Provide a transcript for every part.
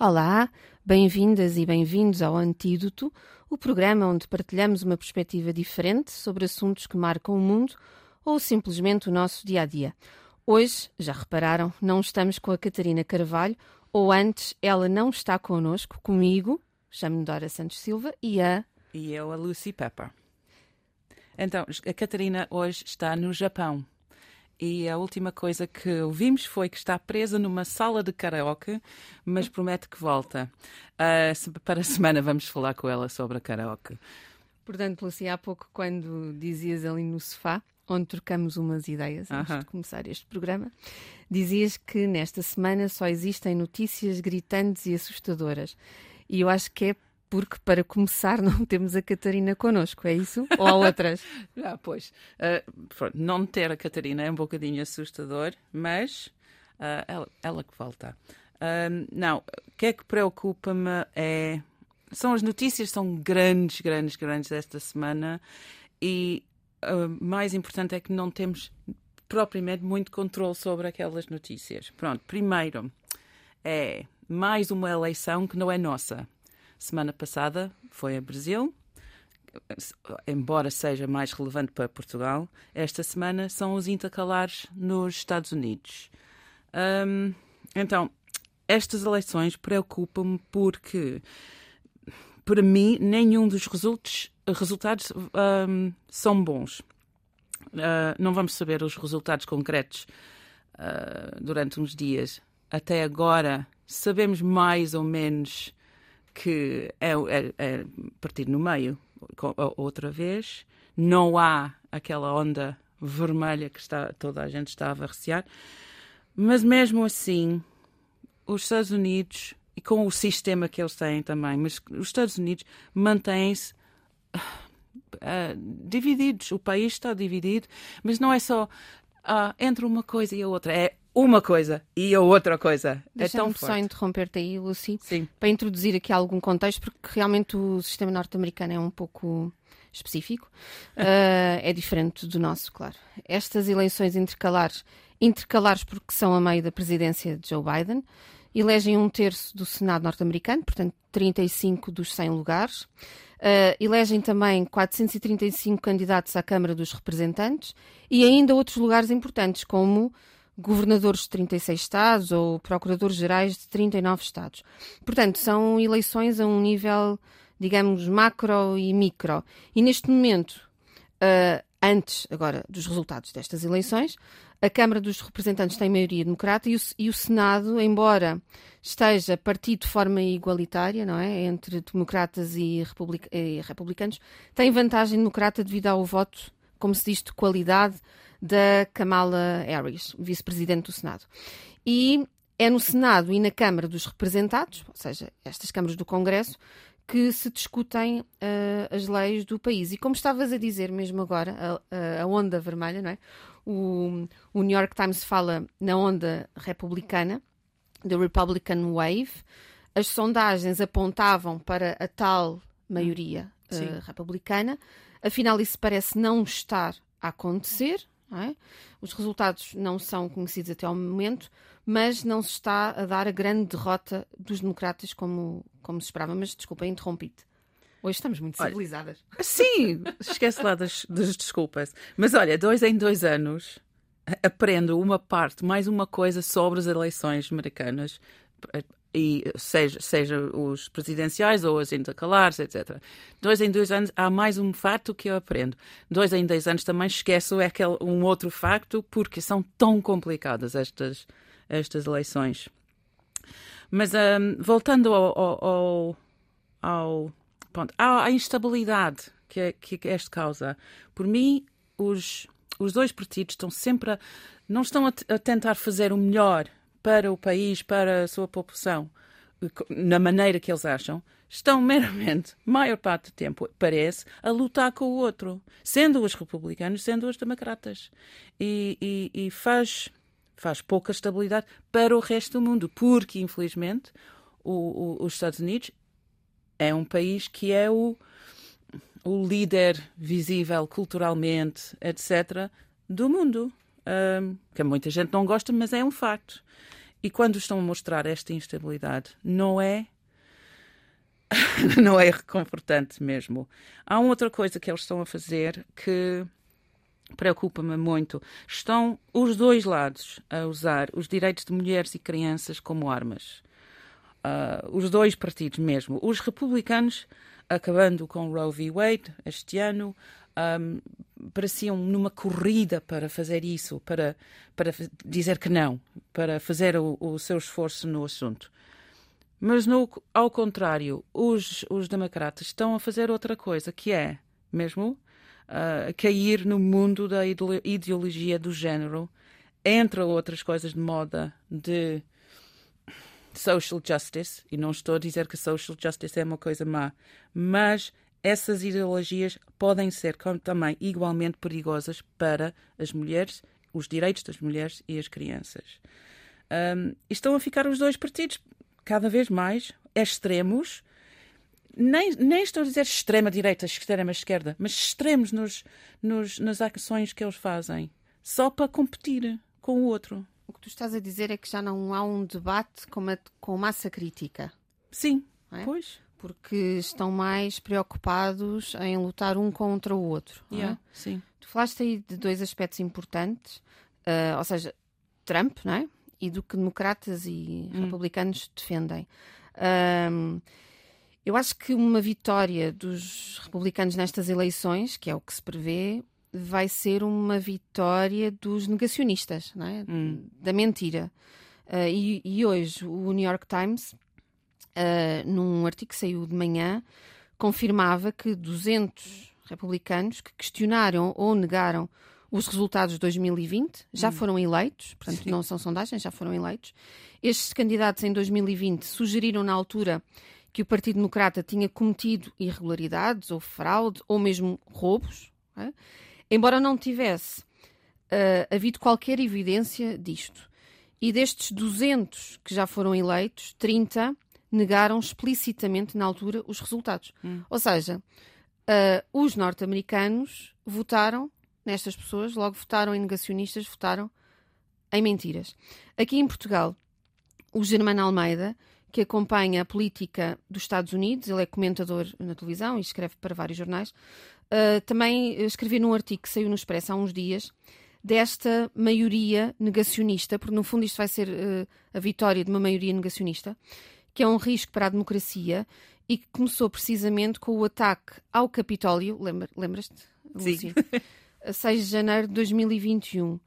Olá, bem-vindas e bem-vindos ao Antídoto, o programa onde partilhamos uma perspectiva diferente sobre assuntos que marcam o mundo ou simplesmente o nosso dia a dia. Hoje, já repararam, não estamos com a Catarina Carvalho, ou antes, ela não está connosco, comigo, chamo-me Dora Santos Silva, e a. E eu, a Lucy Pepper. Então, a Catarina hoje está no Japão e a última coisa que ouvimos foi que está presa numa sala de karaoke, mas promete que volta. Uh, para a semana vamos falar com ela sobre a karaoke. Portanto, Lucia, há pouco, quando dizias ali no sofá, onde trocamos umas ideias antes uh -huh. de começar este programa, dizias que nesta semana só existem notícias gritantes e assustadoras. E eu acho que é porque para começar não temos a Catarina connosco, é isso? Ou há outras? ah, pois. Uh, não ter a Catarina é um bocadinho assustador, mas uh, ela, ela, que volta. Uh, não, o que é que preocupa-me é. São as notícias, são grandes, grandes, grandes desta semana e o mais importante é que não temos propriamente muito controle sobre aquelas notícias. Pronto, primeiro é mais uma eleição que não é nossa Semana passada foi a Brasil, embora seja mais relevante para Portugal. Esta semana são os intercalares nos Estados Unidos. Um, então, estas eleições preocupam-me porque, para mim, nenhum dos resultados, resultados um, são bons. Uh, não vamos saber os resultados concretos uh, durante uns dias. Até agora, sabemos mais ou menos que é, é, é partido no meio outra vez. Não há aquela onda vermelha que está, toda a gente estava a recear. Mas mesmo assim, os Estados Unidos, e com o sistema que eles têm também, mas os Estados Unidos mantêm-se uh, divididos. O país está dividido, mas não é só uh, entre uma coisa e a outra. É uma coisa e a outra coisa. é tão forte. só interromper-te aí, Lucy, Sim. para introduzir aqui algum contexto, porque realmente o sistema norte-americano é um pouco específico. uh, é diferente do nosso, claro. Estas eleições intercalares, intercalares porque são a meio da presidência de Joe Biden, elegem um terço do Senado norte-americano, portanto 35 dos 100 lugares. Uh, elegem também 435 candidatos à Câmara dos Representantes e ainda outros lugares importantes, como governadores de 36 estados ou procuradores-gerais de 39 estados. Portanto, são eleições a um nível, digamos, macro e micro. E neste momento, uh, antes agora dos resultados destas eleições, a Câmara dos Representantes tem maioria democrata e o, e o Senado, embora esteja partido de forma igualitária, não é, entre democratas e, republic e republicanos, tem vantagem democrata devido ao voto, como se diz, de qualidade da Kamala Harris, vice-presidente do Senado. E é no Senado e na Câmara dos Representados, ou seja, estas câmaras do Congresso, que se discutem uh, as leis do país. E como estavas a dizer mesmo agora, a, a onda vermelha, não é? O, o, New York Times fala na onda republicana, the Republican Wave. As sondagens apontavam para a tal maioria uh, republicana. Afinal, isso parece não estar a acontecer. É? Os resultados não são conhecidos até ao momento, mas não se está a dar a grande derrota dos democratas como, como se esperava. Mas desculpa, interrompi-te. Hoje estamos muito civilizadas. Olha, sim, esquece lá das, das desculpas. Mas olha, dois em dois anos aprendo uma parte, mais uma coisa sobre as eleições americanas e seja, seja os presidenciais ou as intercalares, etc. Dois em dois anos há mais um facto que eu aprendo. Dois em dois anos também esqueço aquele, um outro facto porque são tão complicadas estas, estas eleições. Mas um, voltando ao, ao, ao à, instabilidade que, que este causa, por mim, os, os dois partidos estão sempre a, não estão a, a tentar fazer o melhor para o país, para a sua população, na maneira que eles acham, estão meramente, maior parte do tempo, parece, a lutar com o outro, sendo os republicanos, sendo os democratas. E, e, e faz, faz pouca estabilidade para o resto do mundo, porque, infelizmente, o, o, os Estados Unidos é um país que é o, o líder visível culturalmente, etc., do mundo. Que muita gente não gosta, mas é um facto. E quando estão a mostrar esta instabilidade, não é não é reconfortante mesmo. Há uma outra coisa que eles estão a fazer que preocupa-me muito. Estão os dois lados a usar os direitos de mulheres e crianças como armas. Uh, os dois partidos mesmo. Os republicanos, acabando com Roe v. Wade este ano, um, pareciam numa corrida para fazer isso, para, para dizer que não, para fazer o, o seu esforço no assunto. Mas, no, ao contrário, os, os democratas estão a fazer outra coisa, que é mesmo uh, cair no mundo da ideologia do género, entre outras coisas de moda, de social justice, e não estou a dizer que social justice é uma coisa má, mas essas ideologias podem ser também igualmente perigosas para as mulheres, os direitos das mulheres e as crianças. Um, estão a ficar os dois partidos cada vez mais extremos. Nem, nem estou a dizer extrema-direita, extrema-esquerda, mas extremos nos, nos, nas ações que eles fazem, só para competir com o outro. O que tu estás a dizer é que já não há um debate com, uma, com massa crítica. Sim, é? pois. Porque estão mais preocupados em lutar um contra o outro. É? Yeah, é? Sim. Tu falaste aí de dois aspectos importantes, uh, ou seja, Trump, não é? e do que democratas e hum. republicanos defendem. Um, eu acho que uma vitória dos republicanos nestas eleições, que é o que se prevê, vai ser uma vitória dos negacionistas, é? hum. da mentira. Uh, e, e, hoje o New York Times, uh, num artigo que saiu de manhã, confirmava que 200 republicanos que questionaram ou negaram os resultados de 2020 já hum. foram eleitos, portanto, Sim. não são sondagens, já foram eleitos. Estes candidatos em 2020 sugeriram na altura que o Partido Democrata tinha cometido irregularidades ou fraude ou mesmo roubos, é? embora não tivesse uh, havido qualquer evidência disto. E destes 200 que já foram eleitos, 30 negaram explicitamente na altura os resultados. Hum. Ou seja, uh, os norte-americanos votaram nestas pessoas, logo votaram em negacionistas, votaram em mentiras. Aqui em Portugal, o Germano Almeida, que acompanha a política dos Estados Unidos, ele é comentador na televisão e escreve para vários jornais, uh, também escreveu num artigo que saiu no Expresso há uns dias desta maioria negacionista, porque no fundo isto vai ser uh, a vitória de uma maioria negacionista, que é um risco para a democracia e que começou precisamente com o ataque ao Capitólio. Lembra, lembras-te, a 6 de janeiro de 2021. Uh,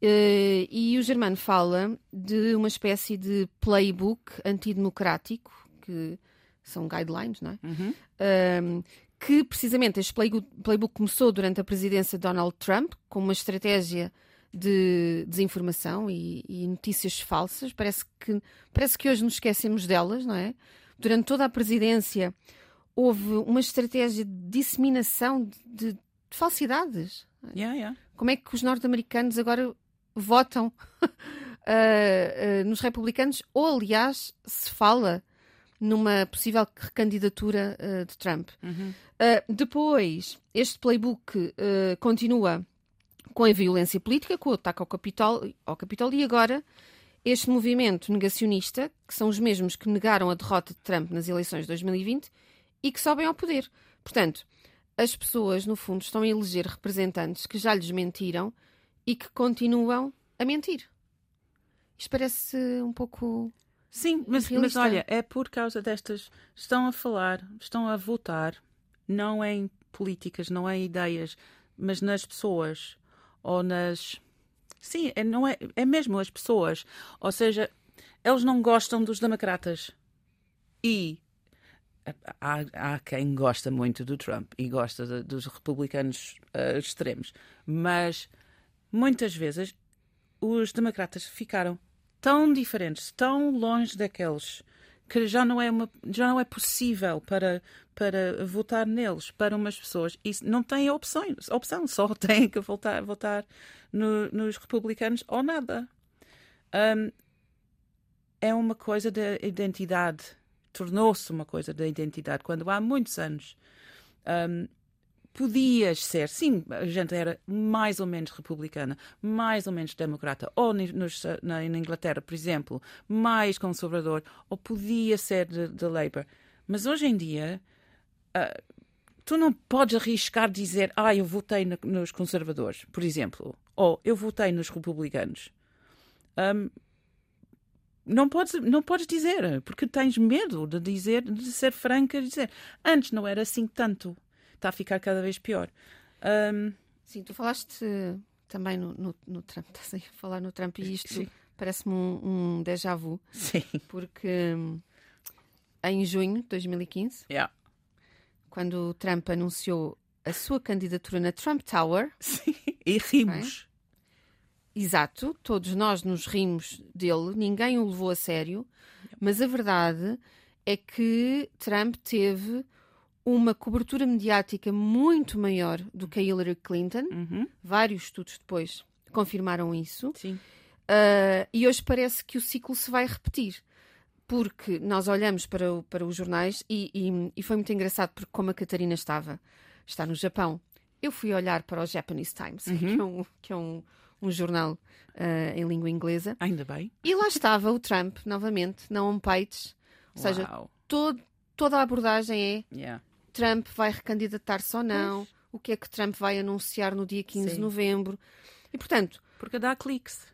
eh, e o Germano fala de uma espécie de playbook antidemocrático, que são guidelines, não é? Uhum. Uh, que precisamente este playbook começou durante a presidência de Donald Trump, com uma estratégia de desinformação e, e, notícias falsas. Parece que, parece que hoje nos esquecemos delas, não é? Durante toda a presidência houve uma estratégia de disseminação de, de falsidades. Yeah, yeah. Como é que os norte-americanos agora votam uh, uh, nos republicanos? Ou, aliás, se fala numa possível recandidatura uh, de Trump. Uhum. depois, este playbook continua com a violência política, com o ataque ao Capitólio, ao Capitólio e agora este movimento negacionista, que são os mesmos que negaram a derrota de Trump nas eleições de 2020 e que sobem ao poder. Portanto, as pessoas, no fundo, estão a eleger representantes que já lhes mentiram e que continuam a mentir. Isto parece um pouco. Sim, mas, mas olha, é por causa destas. Estão a falar, estão a votar, não em políticas, não em ideias, mas nas pessoas ou nas. Sim, é, não é, é mesmo as pessoas. Ou seja, eles não gostam dos democratas. E há, há quem gosta muito do Trump e gosta de, dos republicanos uh, extremos, mas muitas vezes os democratas ficaram tão diferentes, tão longe daqueles que já não é uma, já não é possível para para votar neles para umas pessoas. E não têm opções, opção só têm que votar votar no, nos republicanos ou nada. Um, é uma coisa de identidade tornou-se uma coisa da identidade, quando há muitos anos. Um, podias ser, sim, a gente era mais ou menos republicana, mais ou menos democrata, ou nos, na, na, Inglaterra, por exemplo, mais conservador, ou podia ser de, de Labour. Mas hoje em dia, uh, tu não podes arriscar dizer, ah, eu votei no, nos conservadores, por exemplo, ou eu votei nos republicanos. Um, não podes, não podes dizer, porque tens medo de dizer, de ser franca e dizer. Antes não era assim tanto. Está a ficar cada vez pior. Um... Sim, tu falaste também no, no, no, Trump, estás a falar no Trump e isto parece-me um, um déjà vu. Sim. Porque hum, em junho de 2015, yeah. quando o Trump anunciou a sua candidatura na Trump Tower. Sim, e rimos. Exato, todos nós nos rimos dele, ninguém o levou a sério, mas a verdade é que Trump teve uma cobertura mediática muito maior do que a Hillary Clinton. Uhum. Vários estudos depois confirmaram isso. Sim. Uh, e hoje parece que o ciclo se vai repetir. Porque nós olhamos para, o, para os jornais e, e, e foi muito engraçado, porque como a Catarina estava, está no Japão, eu fui olhar para o Japanese Times, uhum. que é um, que é um um jornal uh, em língua inglesa. Ainda bem. E lá estava o Trump, novamente, na homepage. Ou seja, todo, toda a abordagem é yeah. Trump vai recandidatar-se ou não, pois. o que é que Trump vai anunciar no dia 15 Sim. de novembro. E, portanto... Porque dá cliques.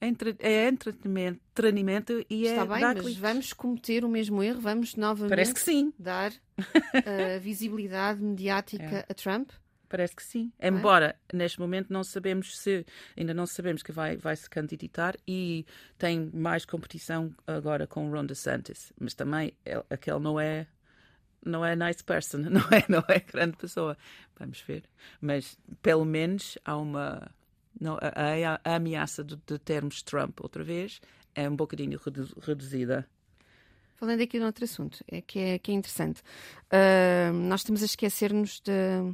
É, entre, é entretenimento e Está é bem, mas cliques. vamos cometer o mesmo erro, vamos novamente Parece que sim. dar uh, visibilidade mediática é. a Trump. Parece que sim. É? Embora neste momento não sabemos se ainda não sabemos que vai vai se candidatar e tem mais competição agora com Ron DeSantis, mas também ele, aquele não é não é nice person, não é não é grande pessoa. Vamos ver, mas pelo menos há uma não, a, a, a ameaça de, de termos Trump outra vez é um bocadinho reduzida. Falando aqui de outro assunto, é que é, que é interessante. Uh, nós estamos a esquecer-nos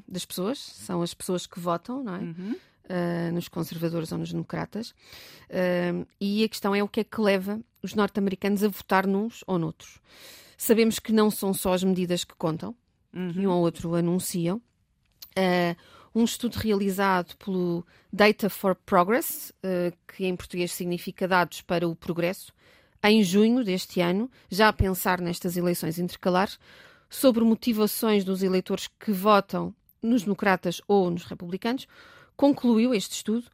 das pessoas, são as pessoas que votam, não é? Uhum. Uh, nos conservadores ou nos democratas. Uh, e a questão é o que é que leva os norte-americanos a votar nos ou noutros. Sabemos que não são só as medidas que contam, uhum. que um ou outro anunciam. Uh, um estudo realizado pelo Data for Progress, que em português significa Dados para o Progresso, em junho deste ano, já a pensar nestas eleições intercalares, sobre motivações dos eleitores que votam nos democratas ou nos republicanos, concluiu este estudo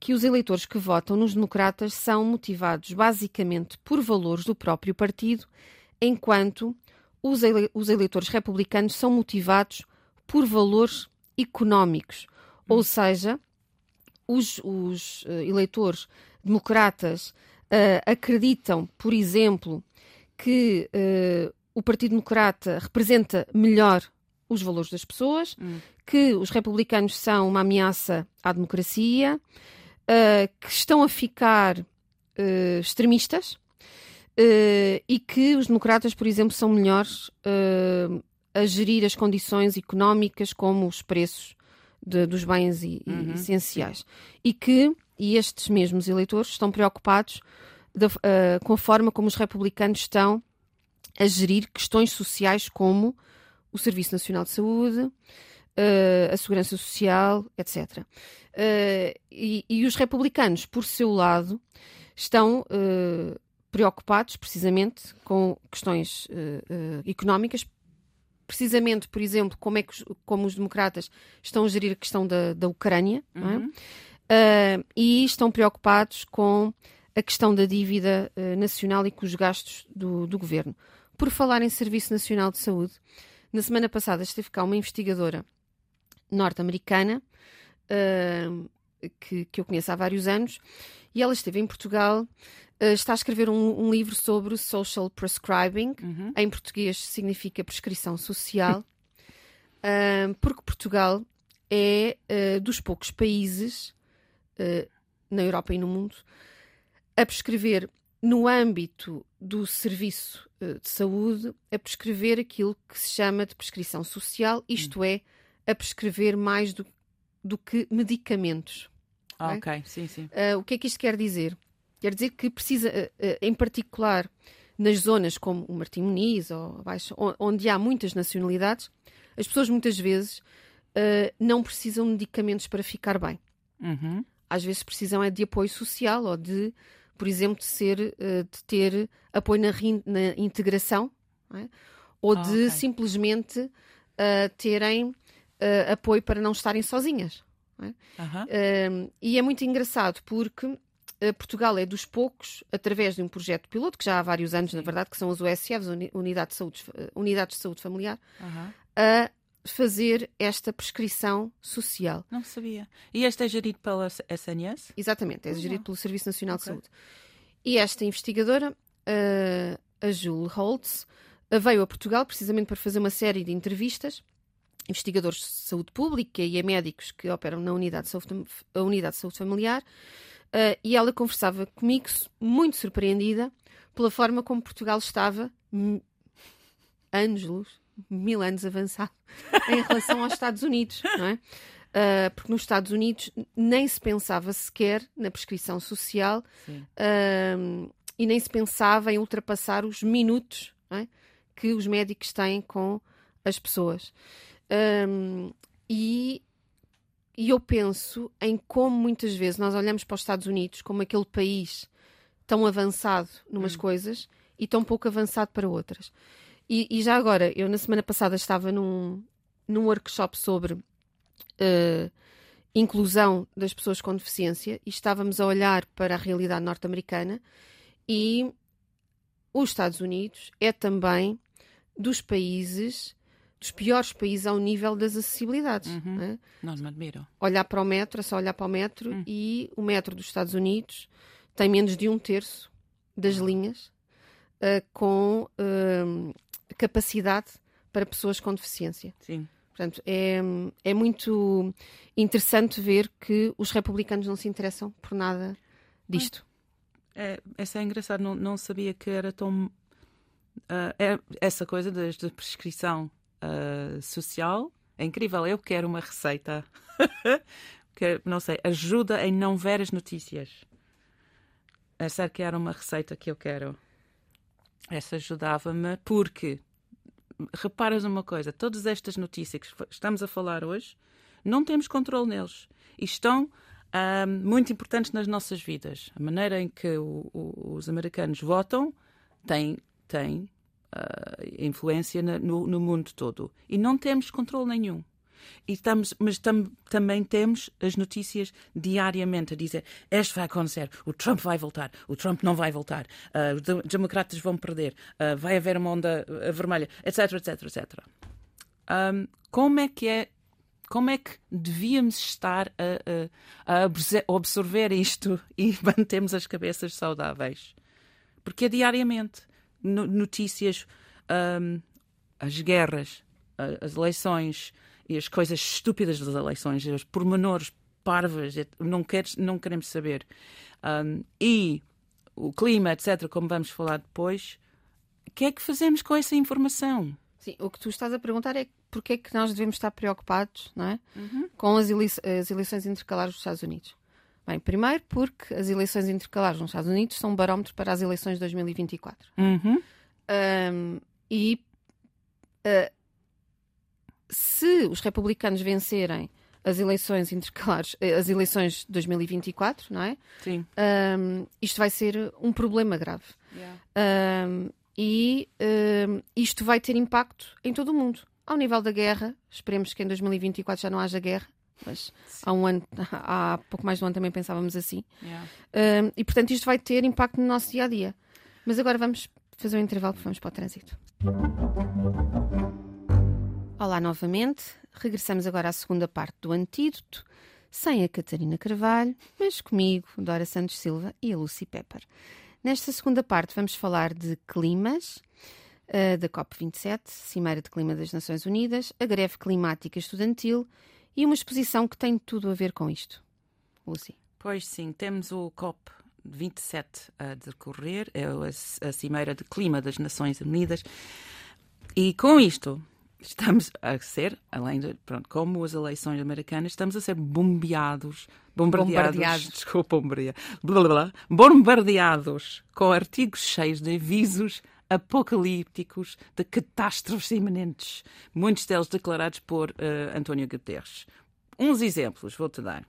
que os eleitores que votam nos democratas são motivados basicamente por valores do próprio partido, enquanto os, ele os eleitores republicanos são motivados por valores económicos. Hum. Ou seja, os, os uh, eleitores democratas uh, acreditam, por exemplo, que uh, o Partido Democrata representa melhor os valores das pessoas, hum. que os republicanos são uma ameaça à democracia, que estão a ficar extremistas e que os democratas, por exemplo, são melhores a gerir as condições económicas como os preços de, dos bens e, uhum. essenciais. E que e estes mesmos eleitores estão preocupados de, uh, com a forma como os republicanos estão a gerir questões sociais como o Serviço Nacional de Saúde, uh, a Segurança Social, etc. Uh, e, e, os republicanos, por seu lado, estão preocupados precisamente com questões económicas, precisamente, por exemplo, como é que os, como os democratas estão a gerir a questão da, da Ucrânia, é? uhum. é? uh, e estão preocupados com a questão da dívida uh, nacional e com os gastos do, do, governo. Por falar em Serviço Nacional de Saúde, na semana passada esteve cá uma investigadora norte-americana uh, que, que eu conheço há vários anos e ela esteve em Portugal. Uh, está a escrever um, um, livro sobre social prescribing, uhum. em português significa prescrição social, porque Portugal é dos poucos países na Europa e no mundo a prescrever no âmbito do serviço eh, de saúde, a prescrever aquilo que se chama de prescrição social, isto hum. é, a prescrever mais do, do que medicamentos. Ah, ok, sim, sim. Uh, o que é que isto quer dizer? Quer dizer que precisa, uh, uh, em particular nas zonas como o Martim Muniz ou abaixo, onde há muitas nacionalidades, as pessoas muitas vezes uh, não precisam de medicamentos para ficar bem. Uhum. Às vezes precisam é de apoio social ou de, por exemplo, de, ser, uh, de ter apoio na, na integração é? ou Ah, de ok. simplesmente uh, terem uh, apoio para não estarem sozinhas. Aham. Um, e é muito engraçado porque uh, Portugal é dos poucos, através de um projeto piloto, que já há vários anos, na verdade, que são as USFs, Unidade de Saúde, uh, Unidades de Saúde Familiar, Aham. a fazer esta prescrição social. Não sabia. E este é gerido pela SNS? Exatamente, é gerido pelo Serviço Nacional de Ok. Saúde. E esta investigadora, a Jules Holtz, veio a Portugal precisamente para fazer uma série de entrevistas. Investigadores de saúde pública e a médicos que operam na unidade de saúde, unidade de saúde familiar. Uh, e ela conversava comigo, muito surpreendida, pela forma como Portugal estava, m- anos-luz, mil anos avançado, em relação aos Estados Unidos, não é? Uh, porque nos Estados Unidos nem se pensava sequer na prescrição social um, e nem se pensava em ultrapassar os minutos é? que os médicos têm com as pessoas. Um, e, e eu penso em como muitas vezes nós olhamos para os Estados Unidos como aquele país tão avançado numas coisas e tão pouco avançado para outras. E, e já agora, eu na semana passada estava num, num workshop sobre eh, inclusão das pessoas com deficiência e estávamos a olhar para a realidade norte-americana e os Estados Unidos é também dos países, dos piores países ao nível das acessibilidades. Uhum. não é? Não me admiro. Olhar para o metro, é só olhar para o metro Hum. e o metro dos Estados Unidos tem menos de um terço das linhas eh, com eh, capacidade para pessoas com deficiência. Sim. Portanto, é, é muito interessante ver que os republicanos não se interessam por nada disto. É, essa é engraçado, não, não sabia que era tão. ah, é- essa coisa da prescrição ah, social é incrível. Eu quero uma receita. que, não sei, ajuda em não ver as notícias. Essa que era uma receita que eu quero. Essa ajudava-me porque reparas uma coisa, todas estas notícias que estamos a falar hoje, não temos controle neles. E estão ah, muito importantes nas nossas vidas. A maneira em que o- o- os americanos votam tem, tem ah, influência na- no, no mundo todo. E não temos controle nenhum. E estamos, mas tam- também temos as notícias diariamente a dizer este vai acontecer, o Trump vai voltar, o Trump não vai voltar, ah, os de- democratas vão perder, ah, vai haver uma onda vermelha, etc, etc, etc. Ahm, como é que é como é que devíamos estar a, a- a absorver- isto e mantermos as cabeças saudáveis? Porque é diariamente no- notícias, ahm, as guerras, as eleições e as coisas estúpidas das eleições, os pormenores parvas, não, queres, não queremos saber. Ahm, e o clima, etc., como vamos falar depois, o que é que fazemos com essa informação? Sim, o que tu estás a perguntar é porque é que nós devemos estar preocupados não é? com as, ele- as eleições intercalares dos Estados Unidos. Bem, primeiro porque as eleições intercalares nos Estados Unidos são um barómetro para as eleições de 2024. Uhum. Um, e uh, se os republicanos vencerem as eleições intercalares, eh, as eleições de 2024, não é? Sim. Um, isto vai ser um problema grave. Um, e um, isto vai ter impacto em todo o mundo. Ao nível da guerra, esperemos que em 2024 já não haja guerra, mas há um ano, há pouco mais de um ano também pensávamos assim. Yeah. Um, e portanto isto vai ter impacto no nosso dia a dia. Mas agora vamos fazer um intervalo porque vamos para o trânsito. Olá novamente, regressamos agora à segunda parte do antídoto, sem a Catarina Carvalho, mas comigo, Dora Santos Silva e a Lucy Pepper. Nesta segunda parte vamos falar de climas, eh, da COP27, Cimeira de Clima das Nações Unidas, a greve climática estudantil e uma exposição que tem tudo a ver com isto. Lucy. Pois sim, temos o COP 27 a decorrer, é a, Cimeira de Clima das Nações Unidas, e com isto estamos a ser, além de, pronto, como as eleições americanas, estamos a ser bombeados, bombardeados, Bombardeados. desculpa, bombardear, blá, blá, blá, bombardeados com artigos cheios de avisos apocalípticos de catástrofes iminentes, muitos deles declarados por uh, António Guterres. Uns exemplos vou-te dar.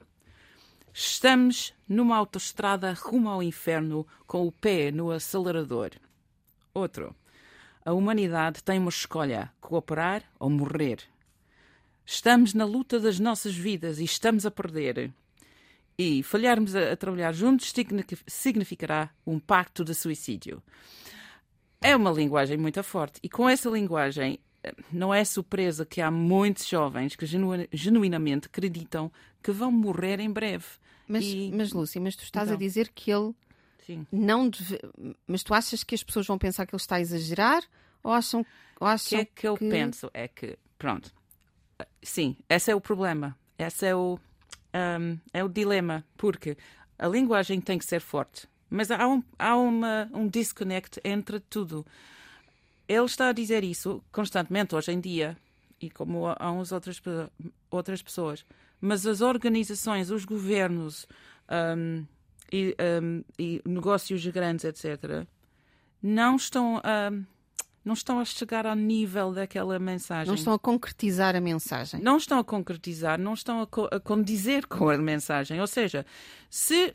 Estamos numa autoestrada rumo ao inferno com o pé no acelerador. Outro. A humanidade tem uma escolha: cooperar ou morrer. Estamos na luta das nossas vidas e estamos a perder. E falharmos a, a trabalhar juntos significará um pacto de suicídio. É uma linguagem muito forte. E com essa linguagem, não é surpresa que há muitos jovens que genu genuinamente acreditam que vão morrer em breve. Mas, e... mas Lúcia, mas tu estás então, a dizer que ele sim. não deve... Mas tu achas que as pessoas vão pensar que ele está a exagerar? Ou acham, ou acham o que é que, que eu penso? É que, pronto, sim, esse é o problema. Esse é o, um, é o dilema. Porque a linguagem tem que ser forte. Mas há um, há uma, um disconnect entre tudo. Ele está a dizer isso constantemente hoje em dia, e como há uns outras, outras pessoas. Mas as organizações, os governos um, e, um, e, negócios grandes, etc., não estão a. Não estão a chegar ao nível daquela mensagem. Não estão a concretizar a mensagem. Não estão a concretizar, não estão a, co a condizer com a mensagem. Ou seja, se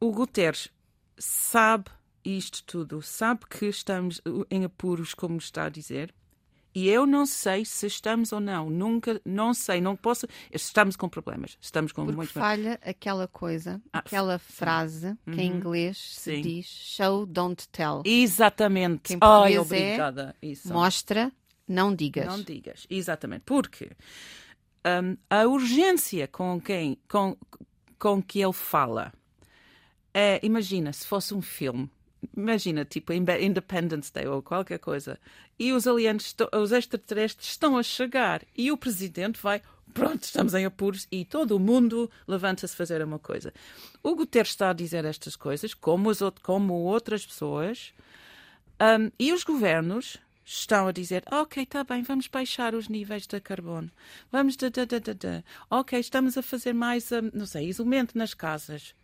o Guterres sabe isto tudo, sabe que estamos em apuros, como está a dizer, e eu não sei se estamos ou não. Nunca, não sei, não posso. Estamos com problemas. Estamos com Porque muitos falha aquela coisa, ah, aquela frase sim. que em uhum. inglês se sim. diz show, don't tell. Exatamente. Que em Ai, obrigada. É, Isso. mostra, não digas. Não digas, exatamente. Porque um, a urgência com quem, com, com que ele fala é, imagina, se fosse um filme, imagina, tipo Independence Day ou qualquer coisa, e os aliens, os extraterrestres estão a chegar e o presidente vai, pronto, estamos em apuros e todo o mundo levanta-se a fazer uma coisa. O Guterres está a dizer estas coisas, como, as, como outras pessoas, um, e os governos estão a dizer, ok, está bem, vamos baixar os níveis de carbono, vamos, da, da, da, da, ok, estamos a fazer mais, um, não sei, isolamento nas casas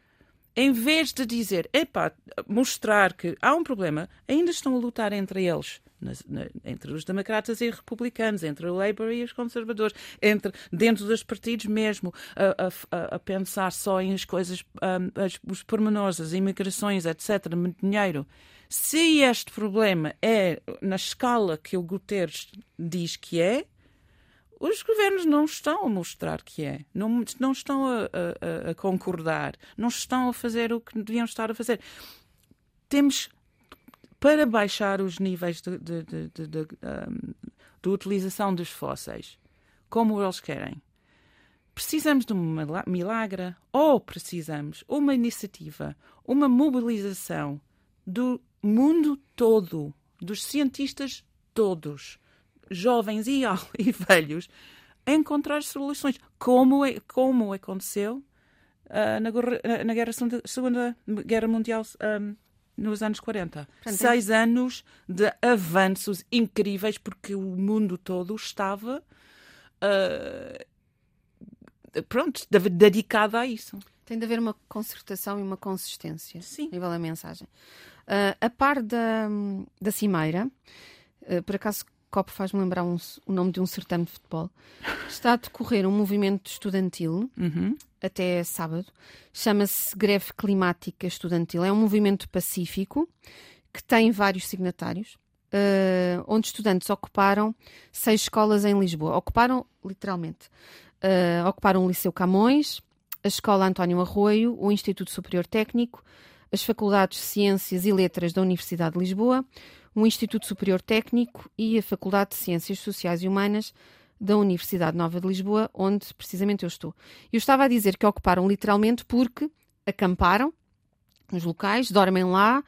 em vez de dizer, epá, mostrar que há um problema, ainda estão a lutar entre eles. Nas, na, entre os democratas e republicanos, entre o Labour e os conservadores, entre dentro dos partidos mesmo, a, a, a pensar só em as coisas, um, as, os pormenores, as imigrações, etc., dinheiro. Se este problema é na escala que o Guterres diz que é, os governos não estão a mostrar que é, não, não estão a, a, a, concordar, não estão a fazer o que deviam estar a fazer. Temos, para baixar os níveis de, de, de, de, um, utilização dos fósseis, como eles querem, precisamos de um milagre ou precisamos uma iniciativa, uma mobilização do mundo todo, dos cientistas todos jovens e, e velhos a encontrar soluções, como, é, como aconteceu uh, na, na guerra, Segunda Guerra Mundial um, nos anos 40. Portanto, Seis é... anos de avanços incríveis, porque o mundo todo estava uh, pronto, dedicado a isso. Tem de haver uma concertação e uma consistência Sim. a nível da mensagem. Uh, a par da, da Cimeira, uh, por acaso Copo faz-me lembrar um, o nome de um certame de futebol. Está a decorrer um movimento estudantil uhum. até sábado. Chama-se Greve Climática Estudantil. É um movimento pacífico que tem vários signatários, uh, onde estudantes ocuparam seis escolas em Lisboa. Ocuparam, literalmente, uh, ocuparam o Liceu Camões, a Escola António Arroio, o Instituto Superior Técnico, as Faculdades de Ciências e Letras da Universidade de Lisboa, o Instituto Superior Técnico e a Faculdade de Ciências Sociais e Humanas da Universidade Nova de Lisboa, onde precisamente eu estou. Eu estava a dizer que ocuparam literalmente porque acamparam nos locais, dormem lá,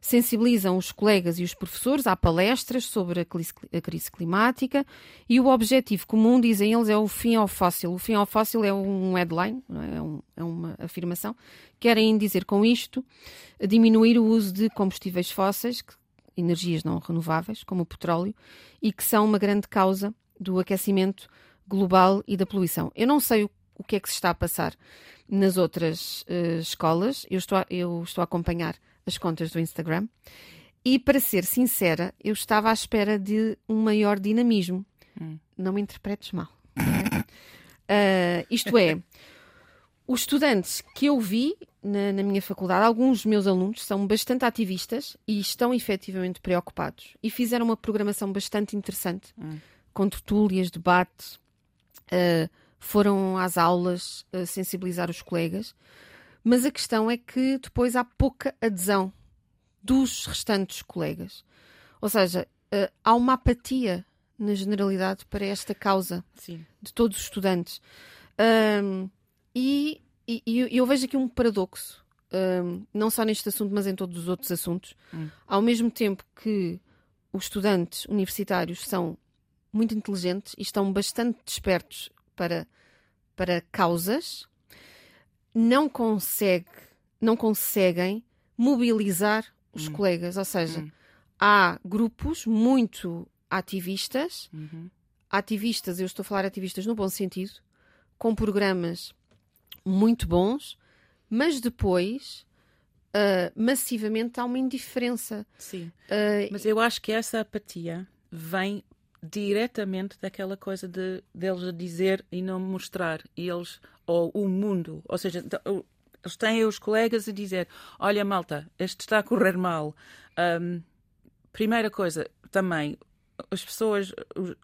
sensibilizam os colegas e os professores, há palestras sobre a crise climática e o objetivo comum, dizem eles, é o fim ao fóssil. O fim ao fóssil é um headline, é? Um, é, uma afirmação. Querem dizer com isto diminuir o uso de combustíveis fósseis, que energias não renováveis, como o petróleo, e que são uma grande causa do aquecimento global e da poluição. Eu não sei o, o que é que se está a passar nas outras uh, escolas, eu estou, a, eu estou a acompanhar as contas do Instagram E para ser sincera, eu estava à espera de um maior dinamismo. Hum. Não me interpretes mal. uh, isto é, os estudantes que eu vi na, na, minha faculdade, alguns dos meus alunos são bastante ativistas e estão efetivamente preocupados. E fizeram uma programação bastante interessante, hum. com tertúlias, debate, uh, foram às aulas uh, sensibilizar os colegas. Mas a questão é que depois há pouca adesão dos restantes colegas. Ou seja, uh, há uma apatia na generalidade para esta causa Sim. de todos os estudantes. Um, e, e, e, eu vejo aqui um paradoxo, um, não só neste assunto, mas em todos os outros assuntos. Hum. Ao mesmo tempo que os estudantes universitários são muito inteligentes e estão bastante despertos para, para causas, não, consegue, não conseguem mobilizar os hum. colegas. Ou seja, hum. há grupos muito ativistas, uhum. ativistas, eu estou a falar ativistas no bom sentido, com programas muito bons, mas depois uh, massivamente há uma indiferença. Sim. Uh, mas eu acho que essa apatia vem diretamente daquela coisa de deles dizer e não mostrar eles ou o mundo, ou seja, eles têm os colegas a dizer: Olha, malta, este está a correr mal. Um, primeira coisa, também, as pessoas, os,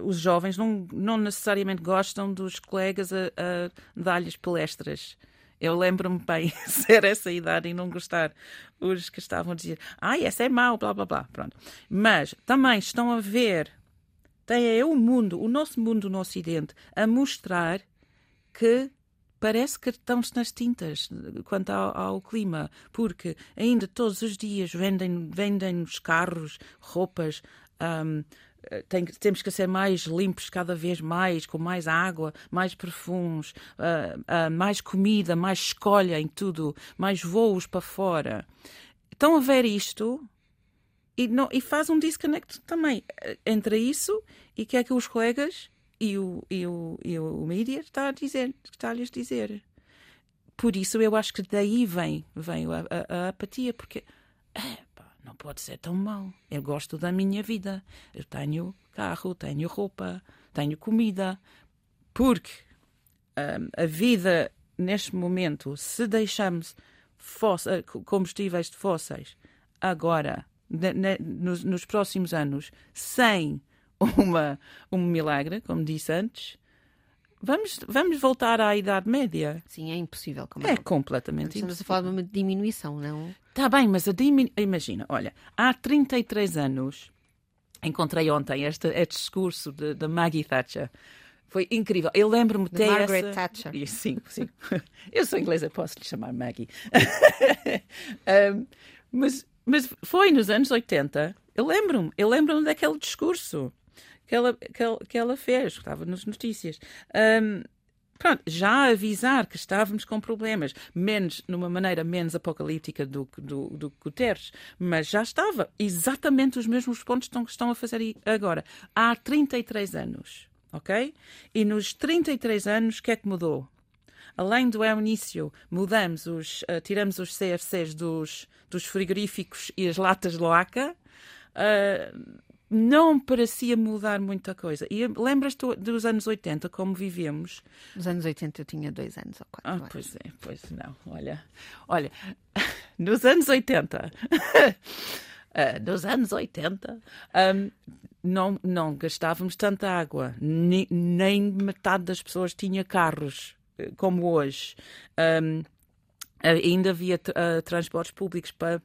os, jovens, não, não necessariamente gostam dos colegas a, a dar-lhes palestras. Eu lembro-me bem ser essa idade e não gostar. Os que estavam a dizer, ai, ah, essa é mau, blá blá blá. Pronto. Mas também estão a ver, tem é o mundo, o nosso mundo no Ocidente, a mostrar que parece que estão-se nas tintas quanto ao, ao, clima, porque ainda todos os dias vendem, vendem os carros, roupas. Um, tem, temos que ser mais limpos cada vez mais, com mais água, mais perfumes, uh, uh, mais comida, mais escolha em tudo, mais voos para fora. Estão a ver isto e, não, e faz um disconnect também entre isso e o que é que os colegas e o, e o, e o mídia está a dizer, está-lhes dizer. Por isso eu acho que daí vem, vem a, a, a apatia, porque pá, não pode ser tão mal. Eu gosto da minha vida. Eu tenho carro, tenho roupa, tenho comida. Porque um, a vida, neste momento, se deixamos eh, combustíveis de fósseis agora, nos, nos próximos anos, sem uma, um milagre, como disse antes, vamos, vamos voltar à Idade Média. Sim, é impossível. Como é, é completamente Estamos impossível. a falar de uma diminuição, não? Está bem, mas diminu... imagina, olha, há 33 anos, encontrei ontem este, este discurso da Maggie Thatcher. Foi incrível. Eu lembro-me de Margaret essa... Thatcher. Sim, sim. Eu sou inglesa, posso lhe chamar Maggie. um, mas, mas foi nos anos 80. Eu lembro-me. Eu lembro-me daquele discurso que ela, que ela, que ela fez, estava nas notícias. Um, pronto, já avisar que estávamos com problemas, menos, numa maneira menos apocalíptica do, do, do Guterres, mas já estava exatamente os mesmos pontos que estão a fazer agora. Há 33 anos, ok? E nos 33 anos, o que é que mudou? Além do início, mudamos os, uh, tiramos os CFCs dos, dos frigoríficos e as latas de loaca. Uh, não parecia mudar muita coisa. E lembras-te dos anos 80, como vivemos? Nos anos 80 eu tinha dois anos ou quatro. Ah, pois é, pois não. Olha, olha, nos anos 80, uh, ah, nos anos 80, um, não, não gastávamos tanta água, nem, nem metade das pessoas tinha carros eh, como hoje. Um, ainda havia uh, transportes públicos para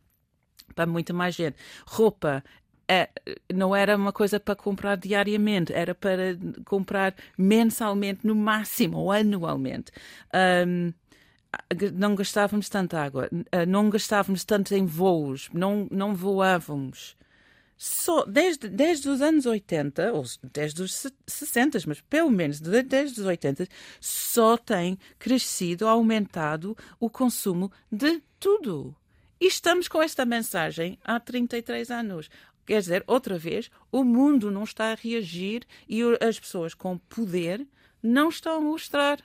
para muita mais gente. Roupa é, não era uma coisa para comprar diariamente, era para comprar mensalmente, no máximo, ou anualmente. Um, não gastávamos tanta água, ah, não gastávamos tanto em voos, não, não voávamos. Só desde, desde os anos 80, ou desde os 60, mas pelo menos desde os 80, só tem crescido, aumentado o consumo de tudo. E estamos com esta mensagem há 33 anos. Quer dizer, outra vez, o mundo não está a reagir e as pessoas com poder não estão a mostrar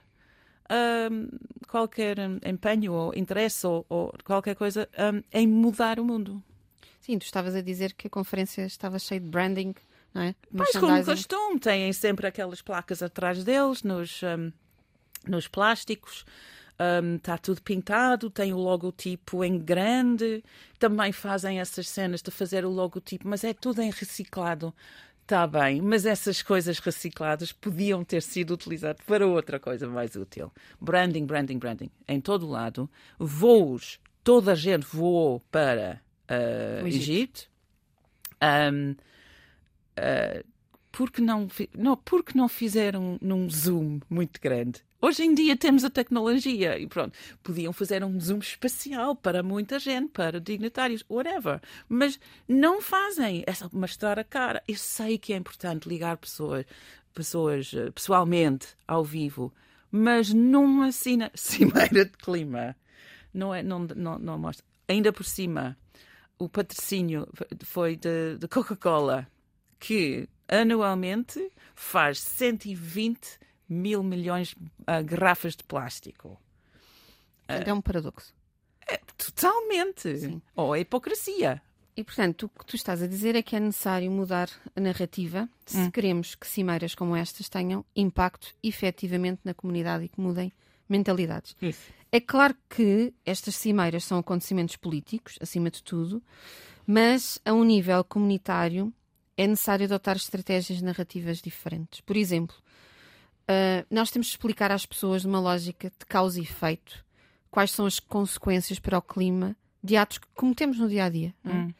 um, qualquer empenho ou interesse ou, ou qualquer coisa um, em mudar o mundo. Sim, tu estavas a dizer que a conferência estava cheia de branding, não é? Mas como costume, têm sempre aquelas placas atrás deles, nos, um, nos plásticos. Um, está tudo pintado, tem o logotipo em grande. Também fazem essas cenas de fazer o logotipo, mas é tudo em reciclado. Está bem, mas essas coisas recicladas podiam ter sido utilizadas para outra coisa mais útil. Branding, branding, branding. Em todo lado. Voos. Toda a gente voou para uh, Egito. Egito. Um, uh, ah, porque não, não, porque não fizeram num zoom muito grande? Hoje em dia temos a tecnologia e pronto, podiam fazer um zoom espacial para muita gente, para dignitários, whatever. Mas não fazem. É só mostrar a cara. Eu sei que é importante ligar pessoas, pessoas eh, pessoalmente, ao vivo, mas numa cina, cimeira de clima. Não, é, não, não, não mostra. Ainda por cima, o patrocínio foi de, de Coca-Cola, que anualmente faz 120 mil milhões de uh, garrafas de plástico. É um paradoxo. É, totalmente. Sim. Ou a hipocrisia. E, portanto, o que tu estás a dizer é que é necessário mudar a narrativa se hum. queremos que cimeiras como estas tenham impacto efetivamente na comunidade e que mudem mentalidades. Isso. É claro que estas cimeiras são acontecimentos políticos, acima de tudo, mas a um nível comunitário é necessário adotar estratégias narrativas diferentes. Por exemplo, Uh, nós temos de explicar às pessoas numa lógica de causa e efeito quais são as consequências para o clima de atos que cometemos no dia a dia. É? Hum.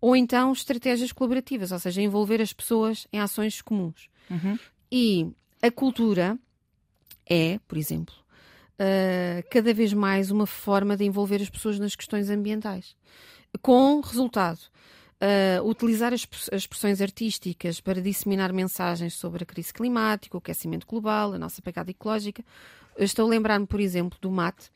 Ou então estratégias colaborativas, ou seja, envolver as pessoas em ações comuns. Uhum. E a cultura é, por exemplo, uh, cada vez mais uma forma de envolver as pessoas nas questões ambientais. Com resultado, uh, utilizar as, expressões artísticas para disseminar mensagens sobre a crise climática, o aquecimento global, a nossa pegada ecológica. Estou a lembrar-me, por exemplo, do MAT,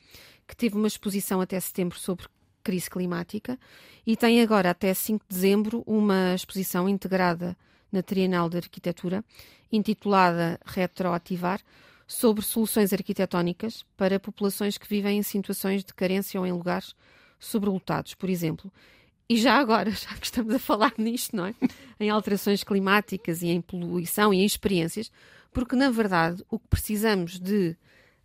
que teve uma exposição até setembro sobre crise climática e tem agora até 5 de dezembro uma exposição integrada na Trienal de Arquitetura, intitulada Retroativar, sobre soluções arquitetónicas para populações que vivem em situações de carência ou em lugares sobrelotados, por exemplo. E já agora, já que estamos a falar nisto, não é? Em alterações climáticas e em poluição e em experiências, porque na verdade o que precisamos de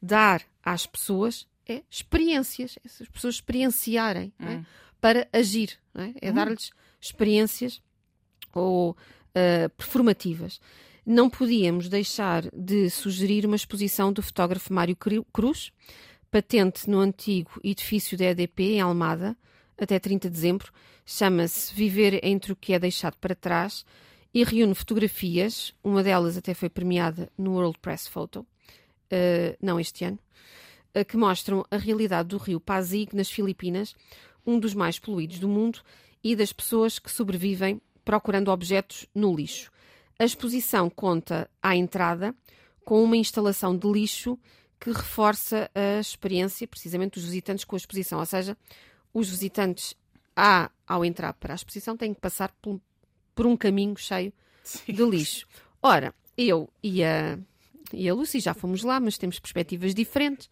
dar às pessoas é experiências, essas pessoas experienciarem é? hum. é? para agir, é? é hum. dar-lhes experiências ou uh, performativas. Não podíamos deixar de sugerir uma exposição do fotógrafo Mário Cruz, patente no antigo edifício da EDP em Almada, até 30 de dezembro, chama-se Viver entre o que é deixado para trás e reúne fotografias, uma delas até foi premiada no World Press Photo, uh, não este ano, uh, que mostram a realidade do rio Pasig nas Filipinas, um dos mais poluídos do mundo, e das pessoas que sobrevivem procurando objetos no lixo. A exposição conta à entrada com uma instalação de lixo que reforça a experiência, precisamente, dos visitantes com a exposição, ou seja, os visitantes, a, ao entrar para a exposição, têm que passar por, por um caminho cheio Sim. de lixo. Ora, eu e a, e a Lucy já fomos lá, mas temos perspectivas diferentes.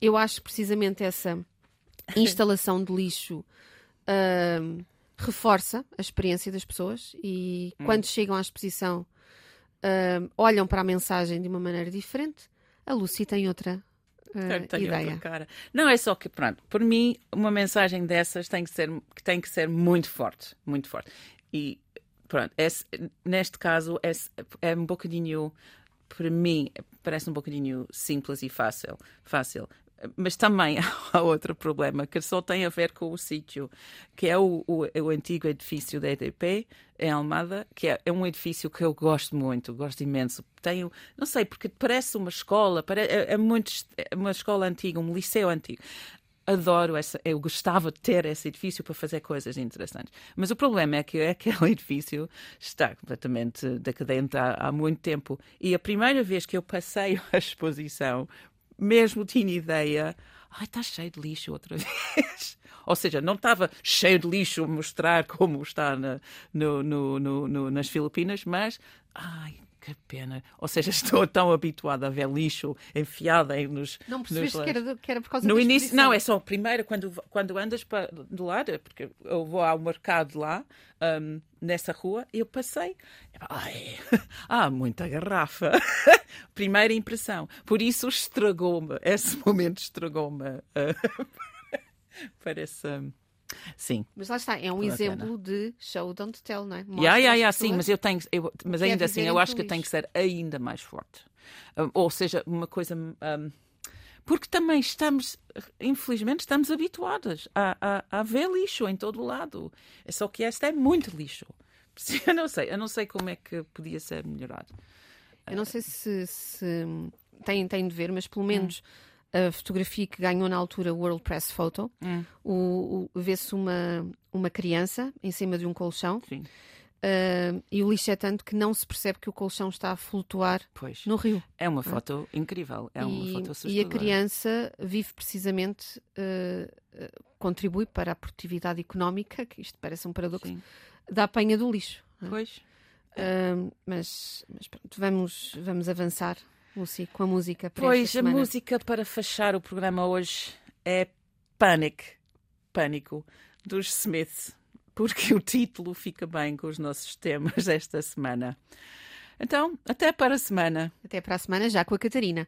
Eu acho precisamente essa instalação de lixo uh, reforça a experiência das pessoas e hum. quando chegam à exposição uh, olham para a mensagem de uma maneira diferente. A Lucy tem outra uh, ideia. Cara. Não é só que, pronto, por mim, uma mensagem dessas tem que ser, tem que ser muito forte, muito forte. E, pronto, esse, neste caso, esse, é um bocadinho, para mim, parece um bocadinho simples e fácil, fácil mas também há outro problema que só tem a ver com o sítio, que é o, o, o, antigo edifício da EDP em Almada, que é, é, um edifício que eu gosto muito, gosto imenso. Tenho, não sei, porque parece uma escola, é, é, muito, é uma escola antiga, um liceu antigo. Adoro essa, eu gostava de ter esse edifício para fazer coisas interessantes. Mas o problema é que aquele edifício está completamente decadente há, há muito tempo. E a primeira vez que eu passei a exposição mesmo tinha ideia. Ai, está cheio de lixo outra vez. Ou seja, não estava cheio de lixo mostrar como está na, no, no, no, nas Filipinas, mas. Ai, que pena. Ou seja, estou tão habituada a ver lixo enfiado aí nos. Não percebeste que era, que era por causa No início, exposição? não, é só a primeira, quando, quando andas para, do lado, porque eu vou ao mercado lá, um, nessa rua, eu passei. Ai, há muita garrafa. Primeira impressão. Por isso estragou-me, esse momento estragou-me. Uh, parece. Sim. Mas lá está, é um exemplo de show don't tell, não é? Mostra Yeah, yeah, yeah, sim, mas eu tenho, eu- mas quer ainda assim eu acho que tem que ser ainda mais forte. Um, ou seja, uma coisa. um, porque também estamos, infelizmente, estamos habituadas a, a, a ver lixo em todo o lado. É só que este é muito lixo. Eu não sei, eu não sei como é que podia ser melhorado. Eu não sei se, se têm, têm de ver, mas Hum. pelo menos a fotografia que ganhou na altura o World Press Photo, Hum. o, o- vê-se uma, uma criança em cima de um colchão Sim, ah, e o lixo é tanto que não se percebe que o colchão está a flutuar pois. no rio. É uma foto incrível. É uma e, foto e a assustadora. criança vive precisamente, ah, ah, contribui para a produtividade económica, que isto parece um paradoxo, Sim, da apanha do lixo. pois. Ah, mas mas pronto, vamos, vamos avançar, Lucy, com a música para Pois, a música para fechar o programa hoje é Panic, Pânico, dos Smiths, porque o título fica bem com os nossos temas esta semana. Então, até para a semana. Até para a semana, já com a Catarina.